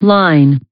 line.